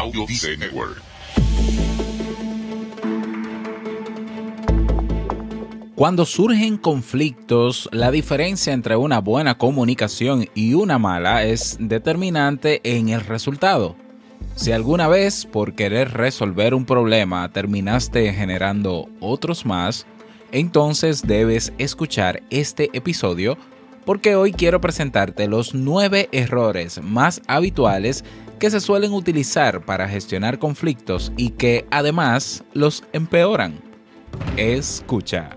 Audio Dice Network. Cuando surgen conflictos, la diferencia entre una buena comunicación y una mala es determinante en el resultado. Si alguna vez por querer resolver un problema terminaste generando otros más, entonces debes escuchar este episodio porque hoy quiero presentarte los 9 errores más habituales que se suelen utilizar para gestionar conflictos y que además los empeoran. Escucha.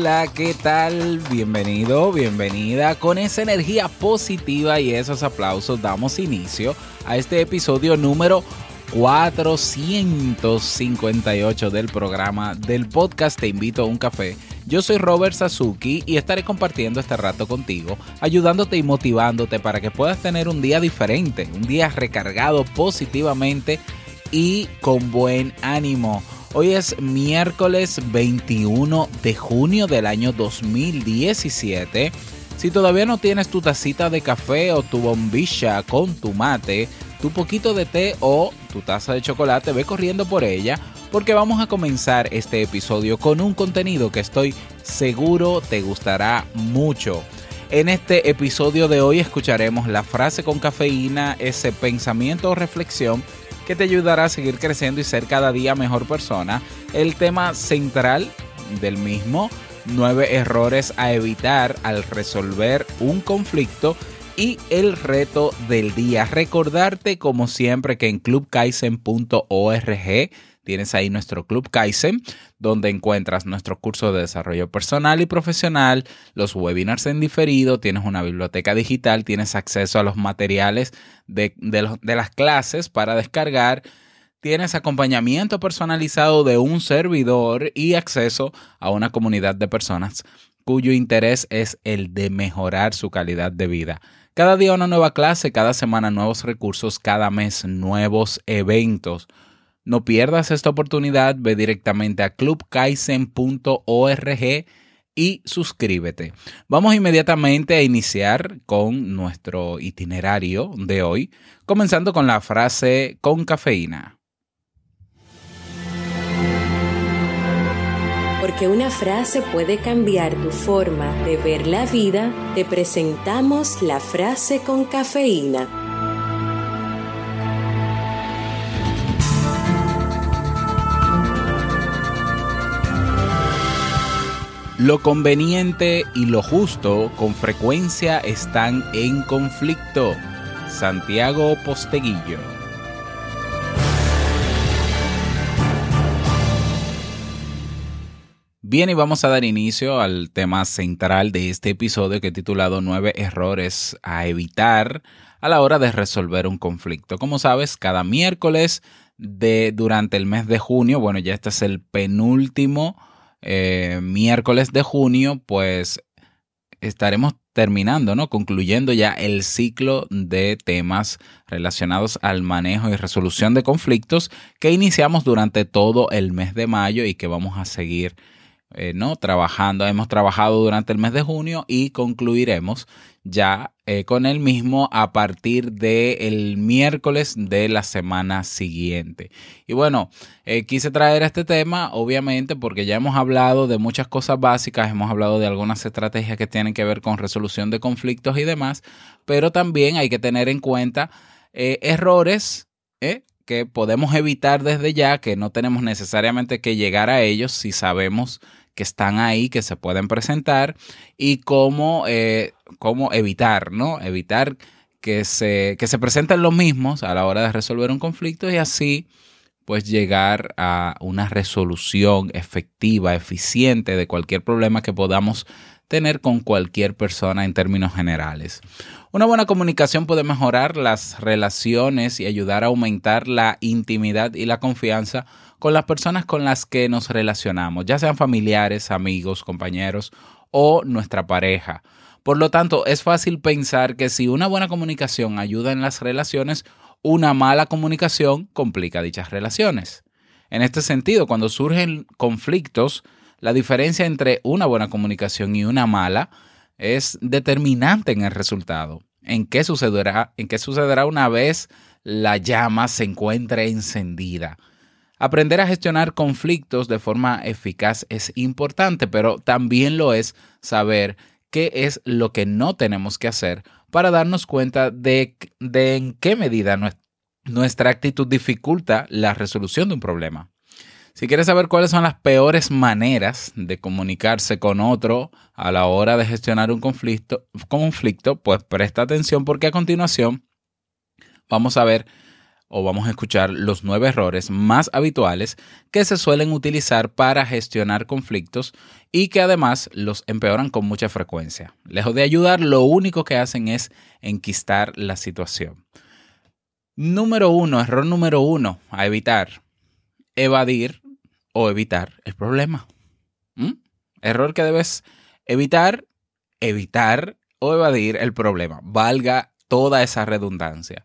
Hola, ¿qué tal? Bienvenido, bienvenida. Con esa energía positiva y esos aplausos damos inicio a este episodio número 458 del programa del podcast Te invito a un café. Yo soy Robert Sasuki y estaré compartiendo este rato contigo, ayudándote y motivándote para que puedas tener un día diferente, un día recargado positivamente y con buen ánimo. Hoy es miércoles 21 de junio del año 2017. Si todavía no tienes tu tacita de café o tu bombilla con tu mate, tu poquito de té o tu taza de chocolate, ve corriendo por ella porque vamos a comenzar este episodio con un contenido que estoy seguro te gustará mucho. En este episodio de hoy escucharemos la frase con cafeína, ese pensamiento o reflexión que te ayudará a seguir creciendo y ser cada día mejor persona. El tema central del mismo, nueve errores a evitar al resolver un conflicto y el reto del día. Recordarte como siempre que en clubkaisen.org Tienes ahí nuestro Club Kaizen, donde encuentras nuestro curso de desarrollo personal y profesional, los webinars en diferido, tienes una biblioteca digital, tienes acceso a los materiales de, de las clases para descargar, tienes acompañamiento personalizado de un servidor y acceso a una comunidad de personas cuyo interés es el de mejorar su calidad de vida. Cada día una nueva clase, cada semana nuevos recursos, cada mes nuevos eventos. No pierdas esta oportunidad, ve directamente a clubkaisen.org y suscríbete. Vamos inmediatamente a iniciar con nuestro itinerario de hoy, comenzando con la frase con cafeína. Porque una frase puede cambiar tu forma de ver la vida, te presentamos la frase con cafeína. Lo conveniente y lo justo con frecuencia están en conflicto. Santiago Posteguillo. Bien, y vamos a dar inicio al tema central de este episodio que he titulado Nueve errores a evitar a la hora de resolver un conflicto. Como sabes, cada miércoles de durante el mes de junio, bueno, ya este es el penúltimo eh, miércoles de junio, pues estaremos terminando, ¿no? Concluyendo ya el ciclo de temas relacionados al manejo y resolución de conflictos que iniciamos durante todo el mes de mayo y que vamos a seguir eh, ¿no? Trabajando, hemos trabajado durante el mes de junio y concluiremos ya eh, con el mismo a partir del miércoles de la semana siguiente. Y bueno, eh, quise traer este tema, obviamente, porque ya hemos hablado de muchas cosas básicas, hemos hablado de algunas estrategias que tienen que ver con resolución de conflictos y demás, pero también hay que tener en cuenta errores que podemos evitar desde ya, que no tenemos necesariamente que llegar a ellos si sabemos que están ahí, que se pueden presentar y cómo, eh, cómo evitar, ¿no? Evitar que se, que se presenten los mismos a la hora de resolver un conflicto y así pues llegar a una resolución efectiva, eficiente de cualquier problema que podamos tener con cualquier persona en términos generales. Una buena comunicación puede mejorar las relaciones y ayudar a aumentar la intimidad y la confianza con las personas con las que nos relacionamos, ya sean familiares, amigos, compañeros o nuestra pareja. Por lo tanto, es fácil pensar que si una buena comunicación ayuda en las relaciones, una mala comunicación complica dichas relaciones. En este sentido, cuando surgen conflictos, la diferencia entre una buena comunicación y una mala es determinante en el resultado. ¿En qué sucederá, en qué sucederá una vez la llama se encuentre encendida? Aprender a gestionar conflictos de forma eficaz es importante, pero también lo es saber qué es lo que no tenemos que hacer para darnos cuenta de, en qué medida nuestra actitud dificulta la resolución de un problema. Si quieres saber cuáles son las peores maneras de comunicarse con otro a la hora de gestionar un conflicto, pues presta atención porque a continuación vamos a ver o vamos a escuchar los nueve errores más habituales que se suelen utilizar para gestionar conflictos y que además los empeoran con mucha frecuencia. Lejos de ayudar, lo único que hacen es enquistar la situación. Número uno, error número uno, a evitar. Evadir o evitar el problema. ¿Mm? Error que debes evitar, evitar o evadir el problema. Valga toda esa redundancia.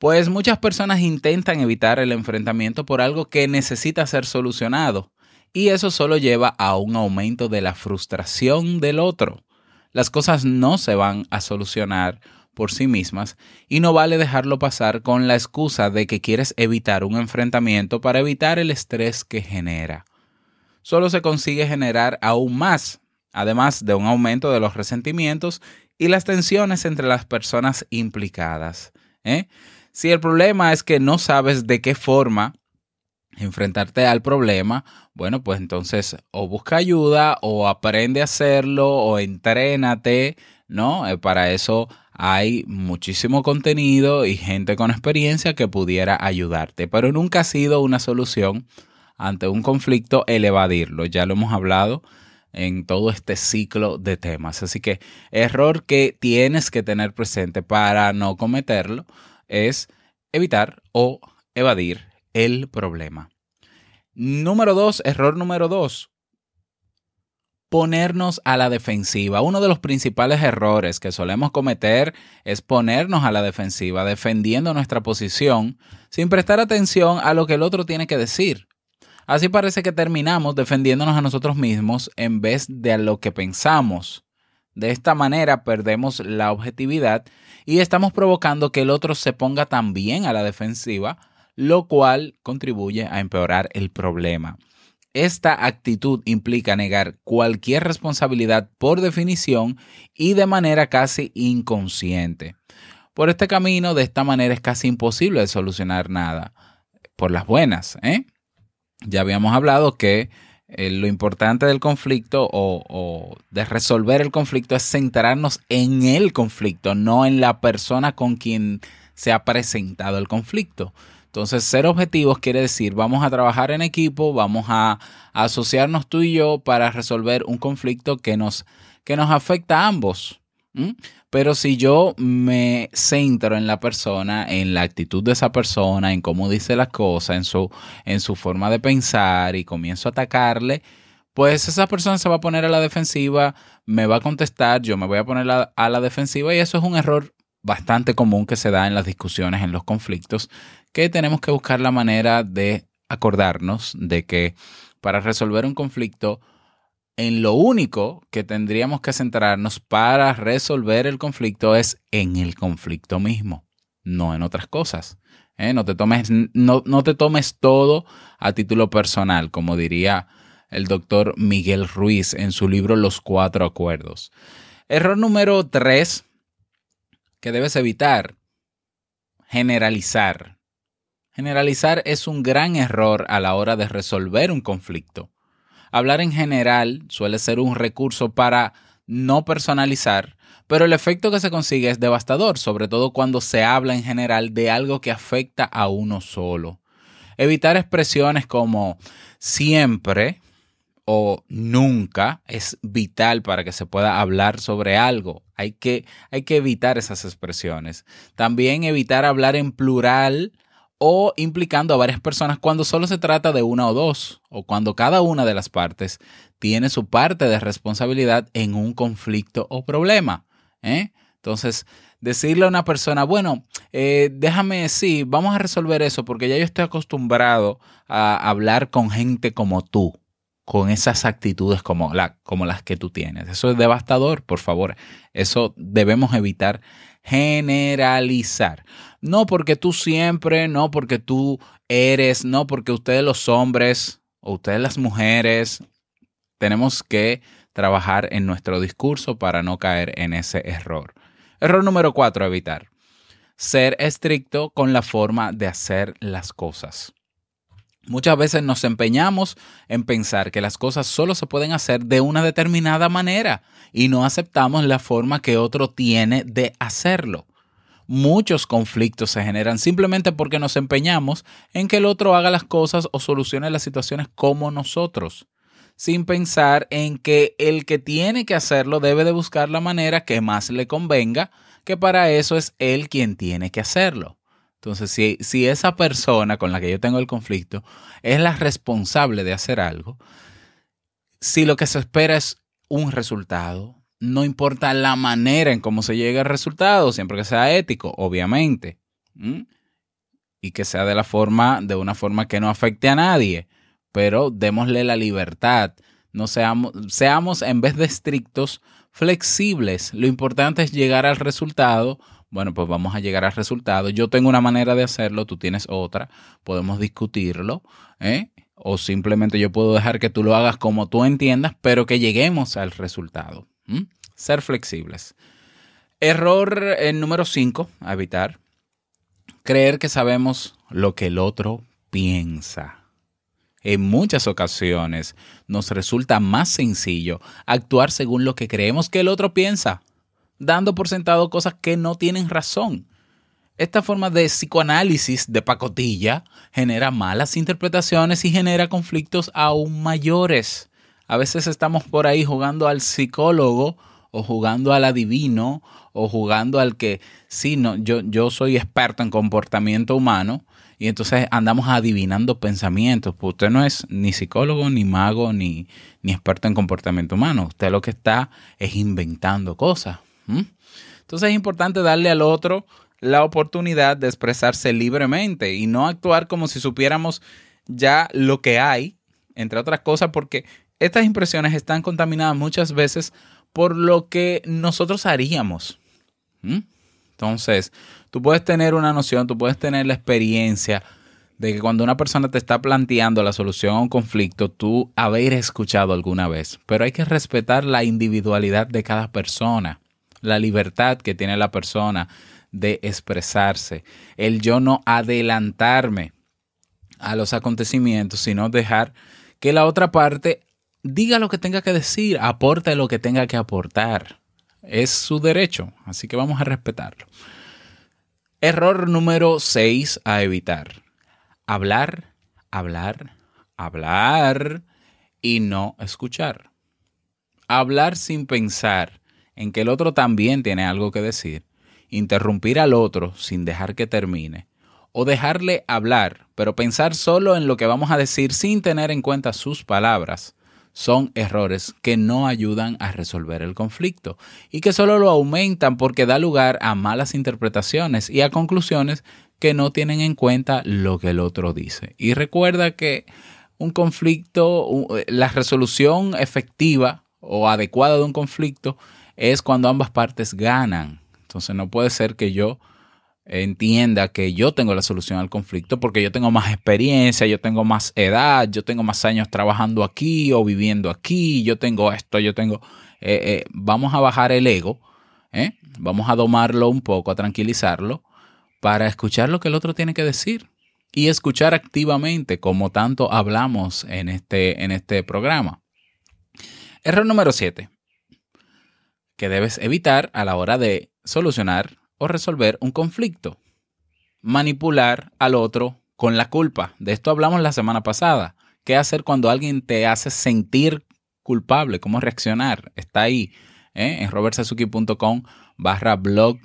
Pues muchas personas intentan evitar el enfrentamiento por algo que necesita ser solucionado y eso solo lleva a un aumento de la frustración del otro. Las cosas no se van a solucionar por sí mismas y no vale dejarlo pasar con la excusa de que quieres evitar un enfrentamiento para evitar el estrés que genera. Solo se consigue generar aún más, además de un aumento de los resentimientos y las tensiones entre las personas implicadas. ¿eh? Si el problema es que no sabes de qué forma enfrentarte al problema, bueno, pues entonces o busca ayuda o aprende a hacerlo o entrénate, ¿no? Eh, para eso hay muchísimo contenido y gente con experiencia que pudiera ayudarte, pero nunca ha sido una solución ante un conflicto el evadirlo, ya lo hemos hablado en todo este ciclo de temas. Así que error que tienes que tener presente para no cometerlo es evitar o evadir el problema. Número dos, error número dos, ponernos a la defensiva. Uno de los principales errores que solemos cometer es ponernos a la defensiva, defendiendo nuestra posición sin prestar atención a lo que el otro tiene que decir. Así parece que terminamos defendiéndonos a nosotros mismos en vez de a lo que pensamos. De esta manera perdemos la objetividad y estamos provocando que el otro se ponga también a la defensiva, lo cual contribuye a empeorar el problema. Esta actitud implica negar cualquier responsabilidad por definición y de manera casi inconsciente. Por este camino, de esta manera es casi imposible solucionar nada. Por las buenas, ¿eh? Ya habíamos hablado que eh, lo importante del conflicto o, de resolver el conflicto es centrarnos en el conflicto, no en la persona con quien se ha presentado el conflicto. Entonces, ser objetivos quiere decir, vamos a trabajar en equipo, vamos a, asociarnos tú y yo para resolver un conflicto que nos, que nos afecta a ambos. Pero si yo me centro en la persona, en la actitud de esa persona, en cómo dice las cosas, en su, en su forma de pensar y comienzo a atacarle, pues esa persona se va a poner a la defensiva, me va a contestar, yo me voy a poner a, a la defensiva y eso es un error bastante común que se da en las discusiones, en los conflictos, que tenemos que buscar la manera de acordarnos de que para resolver un conflicto en lo único que tendríamos que centrarnos para resolver el conflicto es en el conflicto mismo, no en otras cosas. ¿eh? No, te tomes, no, no te tomes todo a título personal, como diría el doctor Miguel Ruiz en su libro Los Cuatro Acuerdos. Error número tres que debes evitar, generalizar. Generalizar es un gran error a la hora de resolver un conflicto. Hablar en general suele ser un recurso para no personalizar, pero el efecto que se consigue es devastador, sobre todo cuando se habla en general de algo que afecta a uno solo. Evitar expresiones como siempre o nunca es vital para que se pueda hablar sobre algo. Hay que, hay que evitar esas expresiones. También evitar hablar en plural o implicando a varias personas cuando solo se trata de una o dos, o cuando cada una de las partes tiene su parte de responsabilidad en un conflicto o problema. ¿eh? Entonces, decirle a una persona, bueno, eh, déjame, sí, vamos a resolver eso porque ya yo estoy acostumbrado a hablar con gente como tú, con esas actitudes como, la, como las que tú tienes. Eso es devastador, por favor. Eso debemos evitar generalizar. No porque tú siempre, no porque tú eres, no porque ustedes los hombres o ustedes las mujeres, tenemos que trabajar en nuestro discurso para no caer en ese error. Error número cuatro, evitar. Ser estricto con la forma de hacer las cosas. Muchas veces nos empeñamos en pensar que las cosas solo se pueden hacer de una determinada manera y no aceptamos la forma que otro tiene de hacerlo. Muchos conflictos se generan simplemente porque nos empeñamos en que el otro haga las cosas o solucione las situaciones como nosotros sin pensar en que el que tiene que hacerlo debe de buscar la manera que más le convenga, que para eso es él quien tiene que hacerlo. Entonces, si, si esa persona con la que yo tengo el conflicto es la responsable de hacer algo, si lo que se espera es un resultado, no importa la manera en cómo se llega al resultado, siempre que sea ético, obviamente, y que sea de la forma, de una forma que no afecte a nadie pero démosle la libertad. No seamos, seamos en vez de estrictos, flexibles. Lo importante es llegar al resultado. Bueno, pues vamos a llegar al resultado. Yo tengo una manera de hacerlo, tú tienes otra. Podemos discutirlo. ¿eh? O simplemente yo puedo dejar que tú lo hagas como tú entiendas, pero que lleguemos al resultado. Ser flexibles. Error eh, número 5, a evitar. Creer que sabemos lo que el otro piensa en muchas ocasiones nos resulta más sencillo actuar según lo que creemos que el otro piensa, dando por sentado cosas que no tienen razón. Esta forma de psicoanálisis de pacotilla genera malas interpretaciones y genera conflictos aún mayores. A veces estamos por ahí jugando al psicólogo o jugando al adivino o jugando al que, sí, no, yo, yo soy experto en comportamiento humano y entonces andamos adivinando pensamientos. Pues usted no es ni psicólogo, ni mago, ni, ni experto en comportamiento humano. Usted lo que está es inventando cosas. Entonces es importante darle al otro la oportunidad de expresarse libremente y no actuar como si supiéramos ya lo que hay, entre otras cosas, porque estas impresiones están contaminadas muchas veces por lo que nosotros haríamos. Entonces, tú puedes tener una noción, tú puedes tener la experiencia de que cuando una persona te está planteando la solución a un conflicto, tú haber escuchado alguna vez, pero hay que respetar la individualidad de cada persona, la libertad que tiene la persona de expresarse, el yo no adelantarme a los acontecimientos, sino dejar que la otra parte diga lo que tenga que decir, aporte lo que tenga que aportar. Es su derecho, así que vamos a respetarlo. Error número 6 a evitar. Hablar, hablar, hablar y no escuchar. Hablar sin pensar en que el otro también tiene algo que decir. Interrumpir al otro sin dejar que termine. O dejarle hablar, pero pensar solo en lo que vamos a decir sin tener en cuenta sus palabras son errores que no ayudan a resolver el conflicto y que solo lo aumentan porque da lugar a malas interpretaciones y a conclusiones que no tienen en cuenta lo que el otro dice. Y recuerda que un conflicto, la resolución efectiva o adecuada de un conflicto es cuando ambas partes ganan. Entonces no puede ser que yo entienda que yo tengo la solución al conflicto porque yo tengo más experiencia, yo tengo más edad, yo tengo más años trabajando aquí o viviendo aquí, yo tengo esto, yo tengo... Eh, eh, vamos a bajar el ego, ¿eh? vamos a domarlo un poco, a tranquilizarlo para escuchar lo que el otro tiene que decir. y escuchar activamente, como tanto hablamos en este, en este programa. Error número 7, que debes evitar a la hora de solucionar o resolver un conflicto. Manipular al otro con la culpa. De esto hablamos la semana pasada. ¿Qué hacer cuando alguien te hace sentir culpable? ¿Cómo reaccionar? Está ahí ¿eh? en robertsazuki.com barra blog.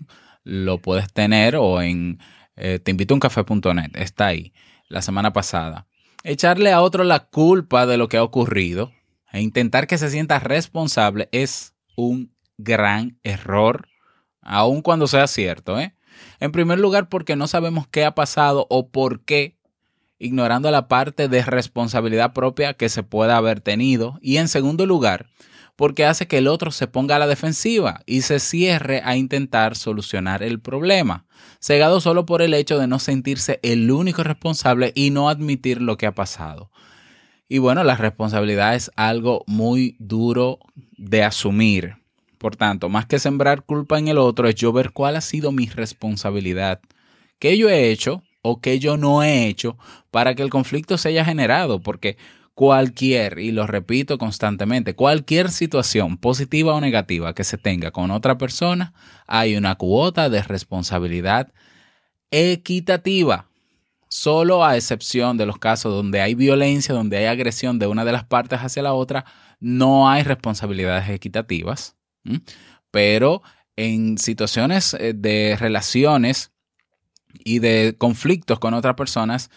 Lo puedes tener o en eh, teinvitouncafé.net. Está ahí la semana pasada. Echarle a otro la culpa de lo que ha ocurrido e intentar que se sienta responsable es un gran error, aun cuando sea cierto. ¿eh? En primer lugar, porque no sabemos qué ha pasado o por qué, ignorando la parte de responsabilidad propia que se pueda haber tenido. Y en segundo lugar, porque hace que el otro se ponga a la defensiva y se cierre a intentar solucionar el problema, cegado solo por el hecho de no sentirse el único responsable y no admitir lo que ha pasado. Y bueno, la responsabilidad es algo muy duro de asumir. Por tanto, más que sembrar culpa en el otro, es yo ver cuál ha sido mi responsabilidad, qué yo he hecho o qué yo no he hecho para que el conflicto se haya generado, porque cualquier, y lo repito constantemente, cualquier situación positiva o negativa que se tenga con otra persona, hay una cuota de responsabilidad equitativa. Solo a excepción de los casos donde hay violencia, donde hay agresión de una de las partes hacia la otra, no hay responsabilidades equitativas. Pero en situaciones eh, de relaciones y de conflictos con otras personas,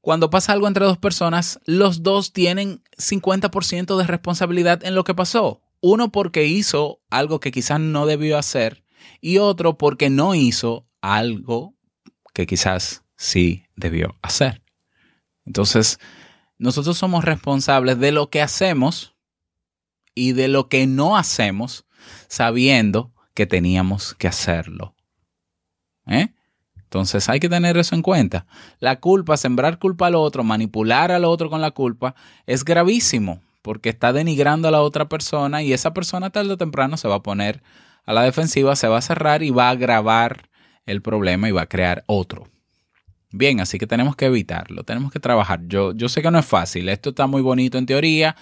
cuando pasa algo entre dos personas, los dos tienen 50% de responsabilidad en lo que pasó. Uno porque hizo algo que quizás no debió hacer y otro porque no hizo algo que quizás sí debió hacer. Entonces, nosotros somos responsables de lo que hacemos y de lo que no hacemos sabiendo que teníamos que hacerlo. ¿Eh? Entonces hay que tener eso en cuenta. La culpa, sembrar culpa al otro, manipular al otro con la culpa, es gravísimo porque está denigrando a la otra persona y esa persona tarde o temprano se va a poner a la defensiva, se va a cerrar y va a agravar el problema y va a crear otro. Bien, así que tenemos que evitarlo, tenemos que trabajar. Yo, yo sé que no es fácil, esto está muy bonito en teoría,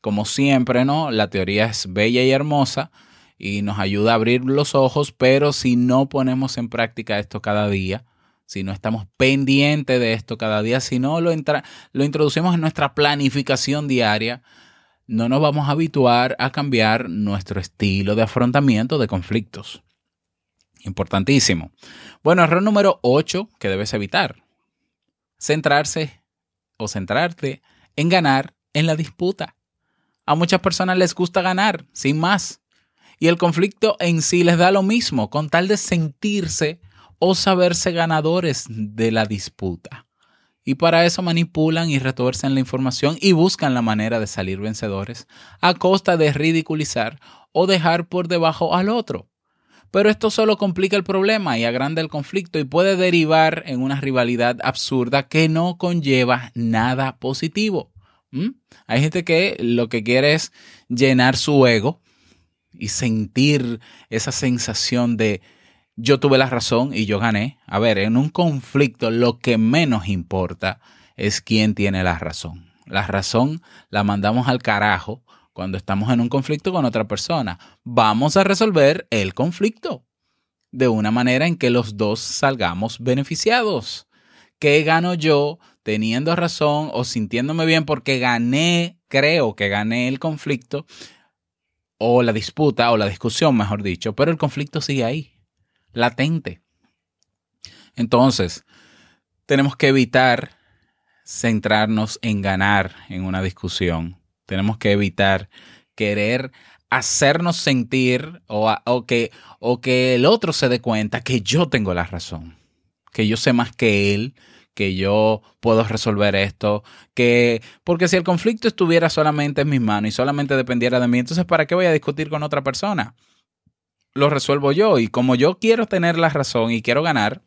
como siempre, ¿no? La teoría es bella y hermosa, y nos ayuda a abrir los ojos, pero si no ponemos en práctica esto cada día, si no estamos pendientes de esto cada día, si no lo, lo introducimos en nuestra planificación diaria, no nos vamos a habituar a cambiar nuestro estilo de afrontamiento de conflictos. Importantísimo. Bueno, error número 8 que debes evitar. Centrarse o centrarte en ganar en la disputa. A muchas personas les gusta ganar, sin más y el conflicto en sí les da lo mismo, con tal de sentirse o saberse ganadores de la disputa. Y para eso manipulan y retuercen la información y buscan la manera de salir vencedores a costa de ridiculizar o dejar por debajo al otro. Pero esto solo complica el problema y agranda el conflicto y puede derivar en una rivalidad absurda que no conlleva nada positivo. ¿Mm? Hay gente que lo que quiere es llenar su ego y sentir esa sensación de yo tuve la razón y yo gané. A ver, en un conflicto lo que menos importa es quién tiene la razón. La razón la mandamos al carajo cuando estamos en un conflicto con otra persona. Vamos a resolver el conflicto de una manera en que los dos salgamos beneficiados. ¿Qué gano yo teniendo razón o sintiéndome bien porque gané, creo que gané el conflicto o la disputa o la discusión, mejor dicho, pero el conflicto sigue ahí, latente. Entonces, tenemos que evitar centrarnos en ganar en una discusión. Tenemos que evitar querer hacernos sentir o, o, que, o que el otro se dé cuenta que yo tengo la razón, que yo sé más que él, que yo puedo resolver esto, que porque si el conflicto estuviera solamente en mis manos y solamente dependiera de mí, entonces ¿para qué voy a discutir con otra persona? Lo resuelvo yo y como yo quiero tener la razón y quiero ganar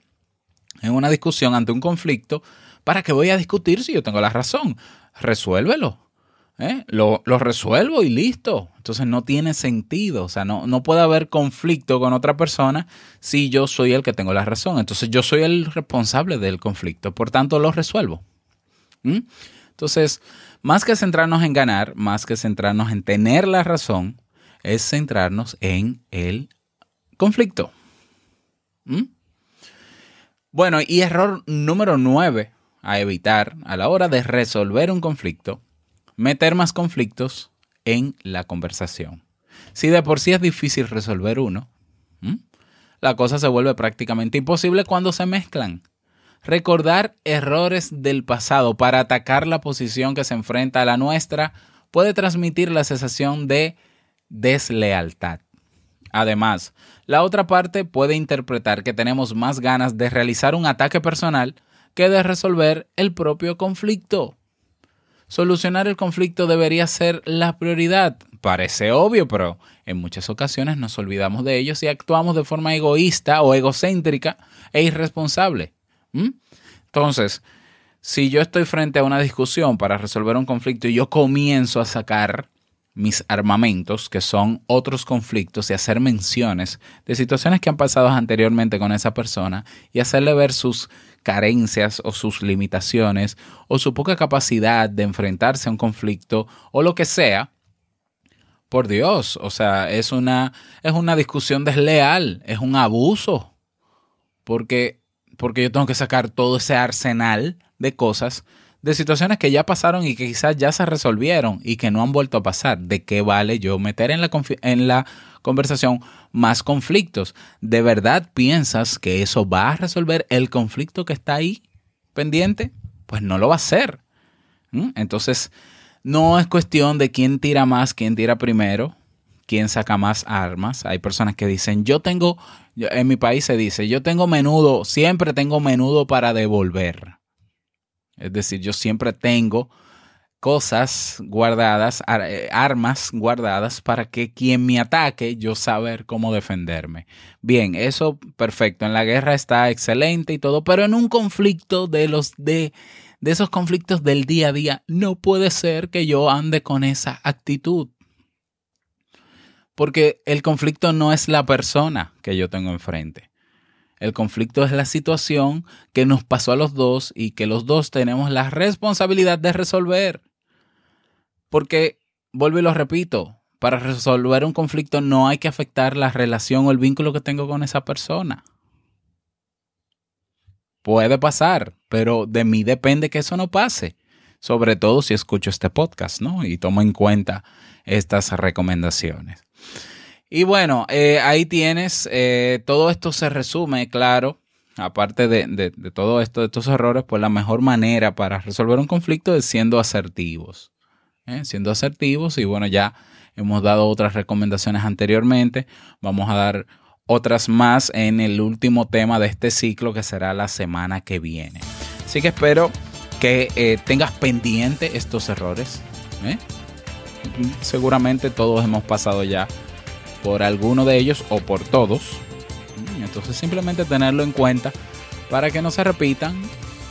en una discusión ante un conflicto, ¿para qué voy a discutir si yo tengo la razón? Resuélvelo. ¿Eh? Lo, lo resuelvo y listo. Entonces no tiene sentido, o sea, no, no puede haber conflicto con otra persona si yo soy el que tengo la razón. Entonces yo soy el responsable del conflicto, por tanto lo resuelvo. ¿Mm? Entonces, más que centrarnos en ganar, más que centrarnos en tener la razón, es centrarnos en el conflicto. ¿Mm? Bueno, y error número nueve a evitar a la hora de resolver un conflicto, meter más conflictos en la conversación. Si de por sí es difícil resolver uno, la cosa se vuelve prácticamente imposible cuando se mezclan. Recordar errores del pasado para atacar la posición que se enfrenta a la nuestra puede transmitir la sensación de deslealtad. Además, la otra parte puede interpretar que tenemos más ganas de realizar un ataque personal que de resolver el propio conflicto. Solucionar el conflicto debería ser la prioridad. Parece obvio, pero en muchas ocasiones nos olvidamos de ellos y actuamos de forma egoísta o egocéntrica e irresponsable. Entonces, si yo estoy frente a una discusión para resolver un conflicto y yo comienzo a sacar mis armamentos, que son otros conflictos, y hacer menciones de situaciones que han pasado anteriormente con esa persona y hacerle ver sus carencias o sus limitaciones o su poca capacidad de enfrentarse a un conflicto o lo que sea, por Dios, o sea, es una, es una discusión desleal, es un abuso, porque, porque yo tengo que sacar todo ese arsenal de cosas de situaciones que ya pasaron y que quizás ya se resolvieron y que no han vuelto a pasar. ¿De qué vale yo meter en la, en la conversación más conflictos? ¿De verdad piensas que eso va a resolver el conflicto que está ahí pendiente? Pues no lo va a hacer. Entonces, no es cuestión de quién tira más, quién tira primero, quién saca más armas. Hay personas que dicen, yo tengo, en mi país se dice, yo tengo menudo, siempre tengo menudo para devolver. Es decir, yo siempre tengo cosas guardadas, eh, armas guardadas para que quien me ataque, yo saber cómo defenderme. Bien, eso perfecto. En la guerra está excelente y todo, pero en un conflicto de los de de esos conflictos del día a día, no puede ser que yo ande con esa actitud. Porque el conflicto no es la persona que yo tengo enfrente. El conflicto es la situación que nos pasó a los dos y que los dos tenemos la responsabilidad de resolver. Porque, vuelvo y lo repito, para resolver un conflicto no hay que afectar la relación o el vínculo que tengo con esa persona. Puede pasar, pero de mí depende que eso no pase. Sobre todo si escucho este podcast, ¿no? Y tomo en cuenta estas recomendaciones. Y bueno, eh, ahí tienes, eh, todo esto se resume, claro, aparte de, todo esto, de estos errores, pues la mejor manera para resolver un conflicto es siendo asertivos. ¿Eh? Siendo asertivos y bueno, ya hemos dado otras recomendaciones anteriormente, vamos a dar otras más en el último tema de este ciclo que será la semana que viene. Así que espero que tengas pendiente estos errores. Seguramente todos hemos pasado ya por alguno de ellos o por todos. Entonces simplemente tenerlo en cuenta para que no se repitan,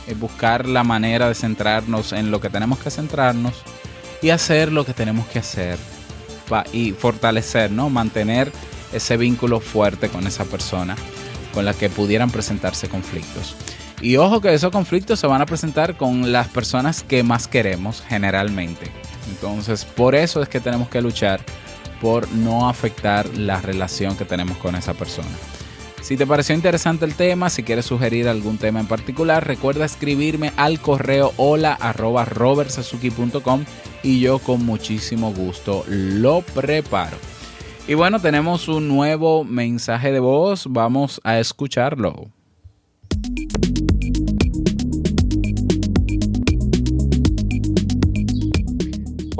eh, buscar la manera de centrarnos en lo que tenemos que centrarnos y hacer lo que tenemos que hacer y fortalecer, ¿no? Mantener ese vínculo fuerte con esa persona con la que pudieran presentarse conflictos. Y ojo que esos conflictos se van a presentar con las personas que más queremos generalmente. Entonces, por eso es que tenemos que luchar por no afectar la relación que tenemos con esa persona. Si te pareció interesante el tema, si quieres sugerir algún tema en particular, recuerda escribirme al correo hola y yo con muchísimo gusto lo preparo. Y bueno, tenemos un nuevo mensaje de voz, vamos a escucharlo.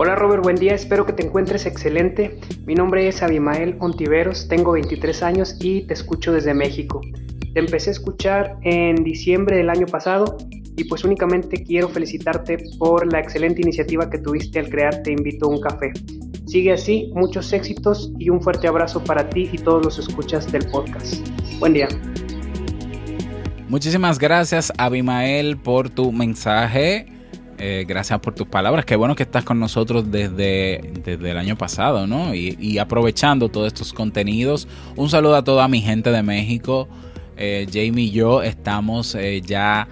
Hola Robert, buen día, espero que te encuentres excelente. Mi nombre es Abimael Ontiveros, tengo 23 años y te escucho desde México. Te empecé a escuchar en diciembre del año pasado y pues únicamente quiero felicitarte por la excelente iniciativa que tuviste al crear Te invito a un café. Sigue así, muchos éxitos y un fuerte abrazo para ti y todos los escuchas del podcast. Buen día. Muchísimas gracias Abimael por tu mensaje. Eh, gracias por tus palabras. Qué bueno que estás con nosotros desde, desde el año pasado, ¿no? Y, aprovechando todos estos contenidos. Un saludo a toda mi gente de México. Eh, Jamie y yo estamos eh, ya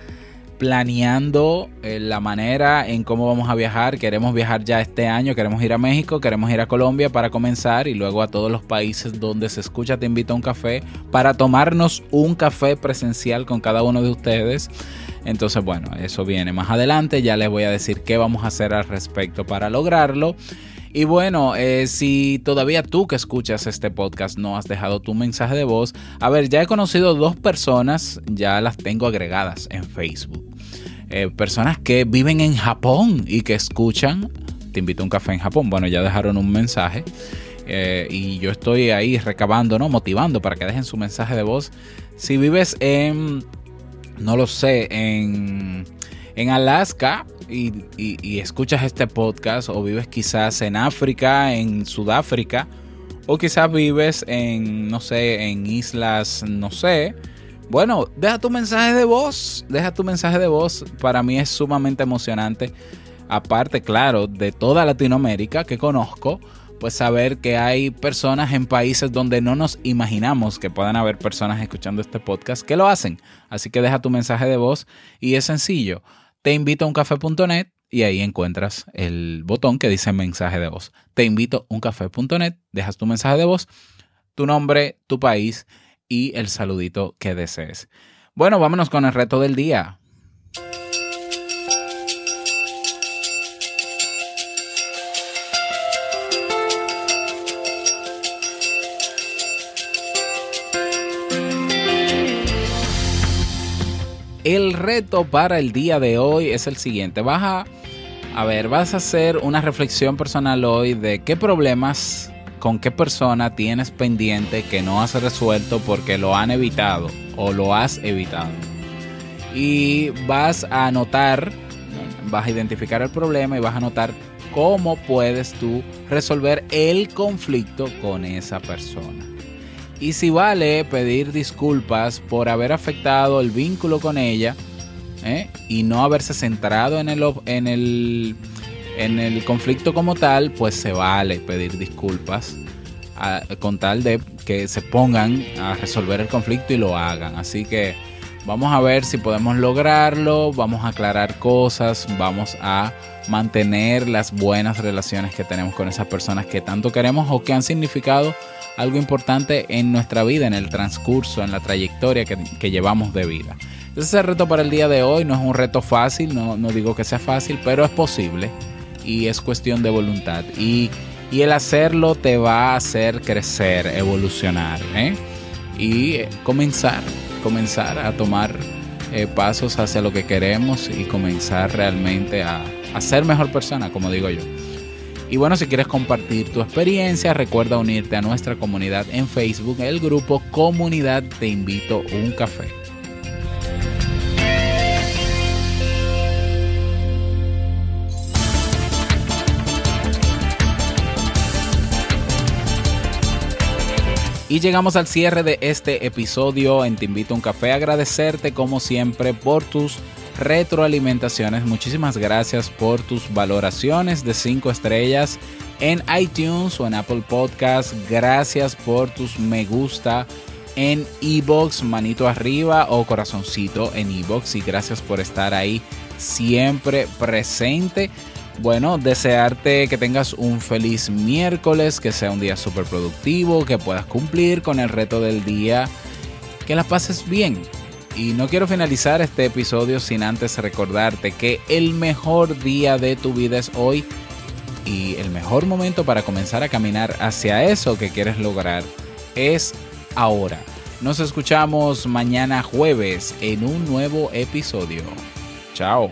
planeando eh, la manera en cómo vamos a viajar. Queremos viajar ya este año, queremos ir a México, queremos ir a Colombia para comenzar y luego a todos los países donde se escucha Te invito a un café para tomarnos un café presencial con cada uno de ustedes. Entonces, bueno, eso viene más adelante. Ya les voy a decir qué vamos a hacer al respecto para lograrlo. Y bueno, eh, si todavía tú que escuchas este podcast no has dejado tu mensaje de voz, a ver, ya he conocido dos personas, ya las tengo agregadas en Facebook. Eh, personas que viven en Japón y que escuchan, te invito a un café en Japón, bueno, ya dejaron un mensaje. Eh, y yo estoy ahí recabando, ¿no? Motivando para que dejen su mensaje de voz. Si vives en, no lo sé, en, en Alaska, y, escuchas este podcast o vives quizás en África, en Sudáfrica, o quizás vives en, no sé, en islas, no sé. Bueno, deja tu mensaje de voz, deja tu mensaje de voz. Para mí es sumamente emocionante. Aparte, claro, de toda Latinoamérica que conozco, pues saber que hay personas en países donde no nos imaginamos que puedan haber personas escuchando este podcast que lo hacen. Así que deja tu mensaje de voz y es sencillo te invito a un café.net y ahí encuentras el botón que dice mensaje de voz. Te invito a un café.net, dejas tu mensaje de voz, tu nombre, tu país y el saludito que desees. Bueno, vámonos con el reto del día. El reto para el día de hoy es el siguiente. Vas a, a ver, vas a hacer una reflexión personal hoy de qué problemas con qué persona tienes pendiente que no has resuelto porque lo han evitado o lo has evitado. Y vas a anotar, vas a identificar el problema y vas a anotar cómo puedes tú resolver el conflicto con esa persona. Y si vale pedir disculpas por haber afectado el vínculo con ella ¿eh? y no haberse centrado en el, en, el, en el conflicto como tal, pues se vale pedir disculpas con tal de que se pongan a resolver el conflicto y lo hagan. Así que vamos a ver si podemos lograrlo, vamos a aclarar cosas, vamos a mantener las buenas relaciones que tenemos con esas personas que tanto queremos o que han significado algo importante en nuestra vida, en el transcurso, en la trayectoria que, llevamos de vida. Ese es el reto para el día de hoy, no es un reto fácil, no, digo que sea fácil, pero es posible y es cuestión de voluntad. Y, el hacerlo te va a hacer crecer, evolucionar ¿eh? y comenzar, comenzar a tomar eh, pasos hacia lo que queremos y comenzar realmente a, a ser mejor persona, como digo yo. Y bueno, si quieres compartir tu experiencia, recuerda unirte a nuestra comunidad en Facebook, el grupo Comunidad Te Invito un Café. Y llegamos al cierre de este episodio en Te Invito a un Café. Agradecerte como siempre por tus retroalimentaciones. Muchísimas gracias por tus valoraciones de 5 estrellas en iTunes o en Apple Podcast. Gracias por tus me gusta en ebox, manito arriba o corazoncito en ebox. Y gracias por estar ahí siempre presente. Bueno, desearte que tengas un feliz miércoles, que sea un día súper productivo, que puedas cumplir con el reto del día, que la pases bien y no quiero finalizar este episodio sin antes recordarte que el mejor día de tu vida es hoy y el mejor momento para comenzar a caminar hacia eso que quieres lograr es ahora. Nos escuchamos mañana jueves en un nuevo episodio. Chao.